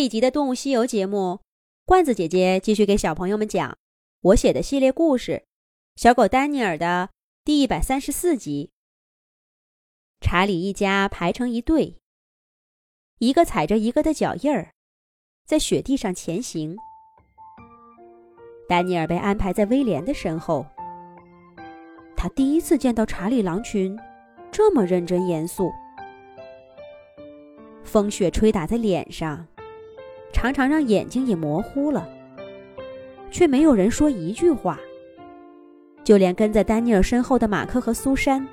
这一集的《动物西游》节目，罐子姐姐继续给小朋友们讲我写的系列故事《小狗丹尼尔》的第一百三十四集。查理一家排成一队，一个踩着一个的脚印儿，在雪地上前行。丹尼尔被安排在威廉的身后。他第一次见到查理狼群这么认真严肃。风雪吹打在脸上。常常让眼睛也模糊了，却没有人说一句话。就连跟在丹尼尔身后的马克和苏珊，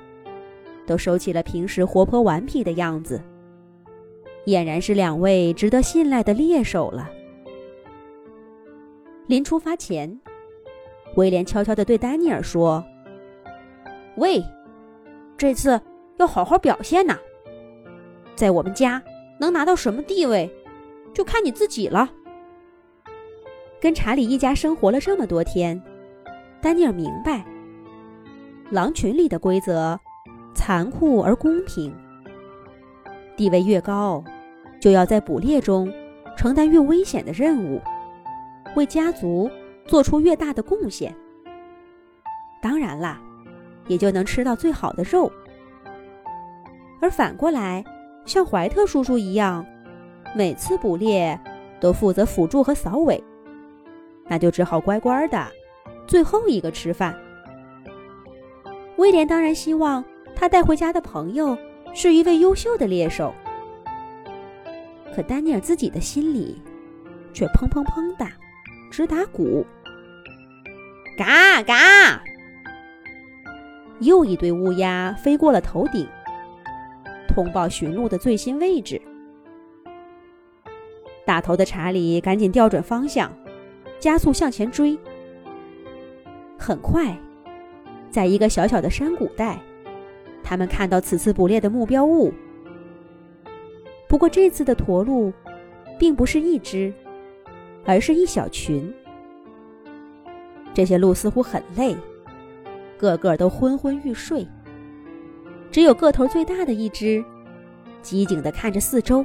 都收起了平时活泼顽皮的样子，俨然是两位值得信赖的猎手了。临出发前，威廉悄悄地对丹尼尔说：“喂，这次要好好表现呐，在我们家能拿到什么地位？”就看你自己了。跟查理一家生活了这么多天，丹尼尔明白，狼群里的规则残酷而公平。地位越高，就要在捕猎中承担越危险的任务，为家族做出越大的贡献。当然啦，也就能吃到最好的肉。而反过来，像怀特叔叔一样。每次捕猎都负责辅助和扫尾，那就只好乖乖的，最后一个吃饭。威廉当然希望他带回家的朋友是一位优秀的猎手，可丹尼尔自己的心里却砰砰砰的直打鼓。嘎嘎！又一堆乌鸦飞过了头顶，通报驯鹿的最新位置。大头的查理赶紧调转方向，加速向前追。很快，在一个小小的山谷带，他们看到此次捕猎的目标物。不过这次的驼鹿，并不是一只，而是一小群。这些鹿似乎很累，个个都昏昏欲睡。只有个头最大的一只，机警地看着四周。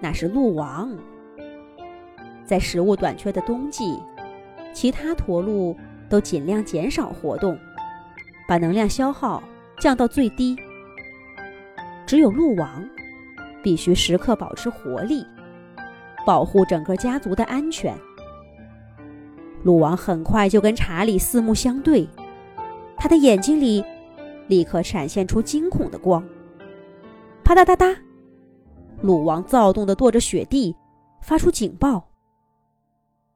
那是鹿王。在食物短缺的冬季，其他驼鹿都尽量减少活动，把能量消耗降到最低。只有鹿王必须时刻保持活力，保护整个家族的安全。鹿王很快就跟查理四目相对，他的眼睛里立刻闪现出惊恐的光。啪嗒嗒嗒。鹿王躁动地跺着雪地，发出警报。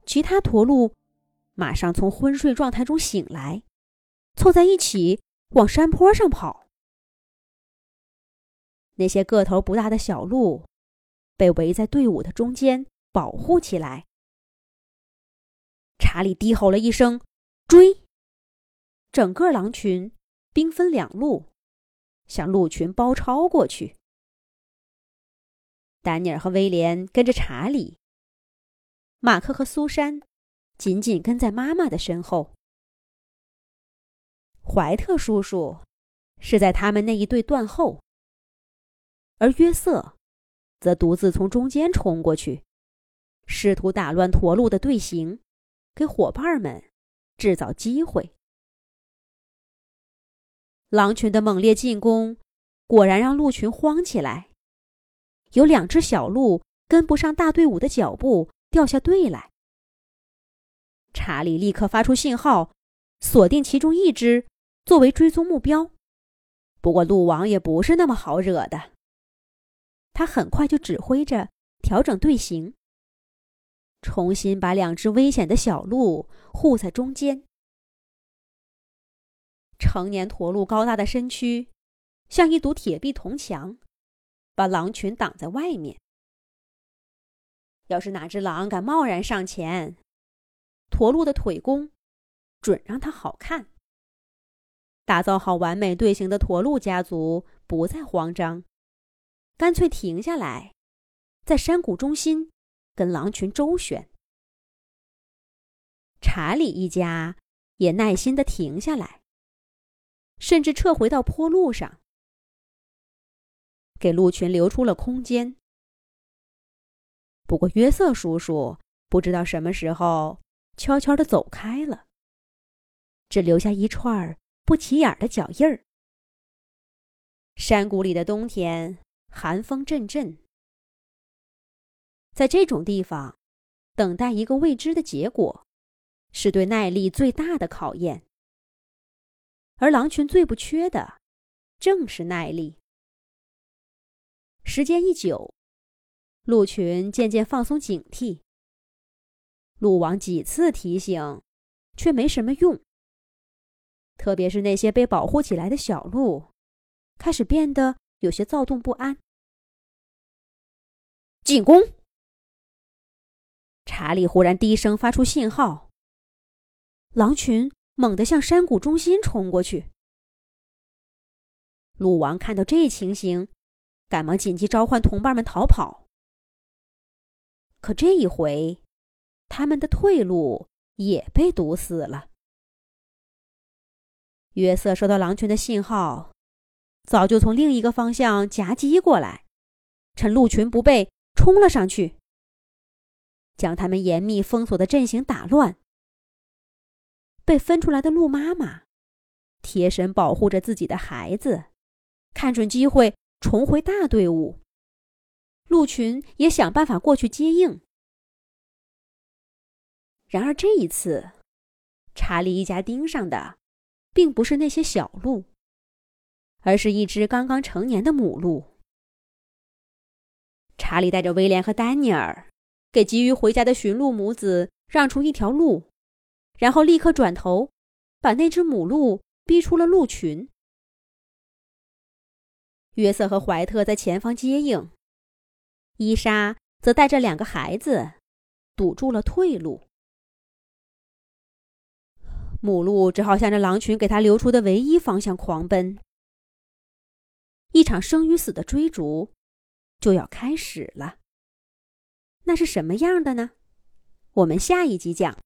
其他驼鹿马上从昏睡状态中醒来，凑在一起往山坡上跑。那些个头不大的小鹿被围在队伍的中间，保护起来。查理低吼了一声：“追！”整个狼群兵分两路，向鹿群包抄过去。丹尼尔和威廉跟着查理，马克和苏珊紧紧跟在妈妈的身后。怀特叔叔是在他们那一队断后，而约瑟则独自从中间冲过去，试图打乱驼鹿的队形，给伙伴们制造机会。狼群的猛烈进攻果然让鹿群慌起来。有两只小鹿跟不上大队伍的脚步，掉下队来。查理立刻发出信号，锁定其中一只作为追踪目标。不过鹿王也不是那么好惹的，他很快就指挥着调整队形，重新把两只危险的小鹿护在中间。成年驼鹿高大的身躯像一堵铁壁铜墙。把狼群挡在外面。要是哪只狼敢贸然上前，驼鹿的腿功准让它好看。打造好完美队形的驼鹿家族不再慌张，干脆停下来，在山谷中心跟狼群周旋。查理一家也耐心的停下来，甚至撤回到坡路上。给鹿群留出了空间。不过约瑟叔叔不知道什么时候悄悄地走开了，只留下一串不起眼的脚印儿。山谷里的冬天，寒风阵阵。在这种地方，等待一个未知的结果，是对耐力最大的考验。而狼群最不缺的，正是耐力。时间一久，鹿群渐渐放松警惕。鹿王几次提醒，却没什么用。特别是那些被保护起来的小鹿。开始变得有些躁动不安。进攻！查理忽然低声发出信号，狼群猛地向山谷中心冲过去。鹿王看到这情形，赶忙紧急召唤同伴们逃跑。可这一回，他们的退路也被堵死了。约瑟收到狼群的信号。早就从另一个方向夹击过来，趁鹿群不备，冲了上去，将他们严密封锁的阵型打乱。被分出来的鹿妈妈，贴身保护着自己的孩子，看准机会重回大队伍。鹿群也想办法过去接应。然而这一次，查理一家盯上的，并不是那些小鹿。而是一只刚刚成年的母鹿。查理带着威廉和丹尼尔，给急于回家的驯鹿母子让出一条路，然后立刻转头，把那只母鹿逼出了鹿群。约瑟和怀特在前方接应，伊莎则带着两个孩子，堵住了退路。母鹿只好向着狼群给他留出的唯一方向狂奔。一场生与死的追逐就要开始了。那是什么样的呢？我们下一集讲。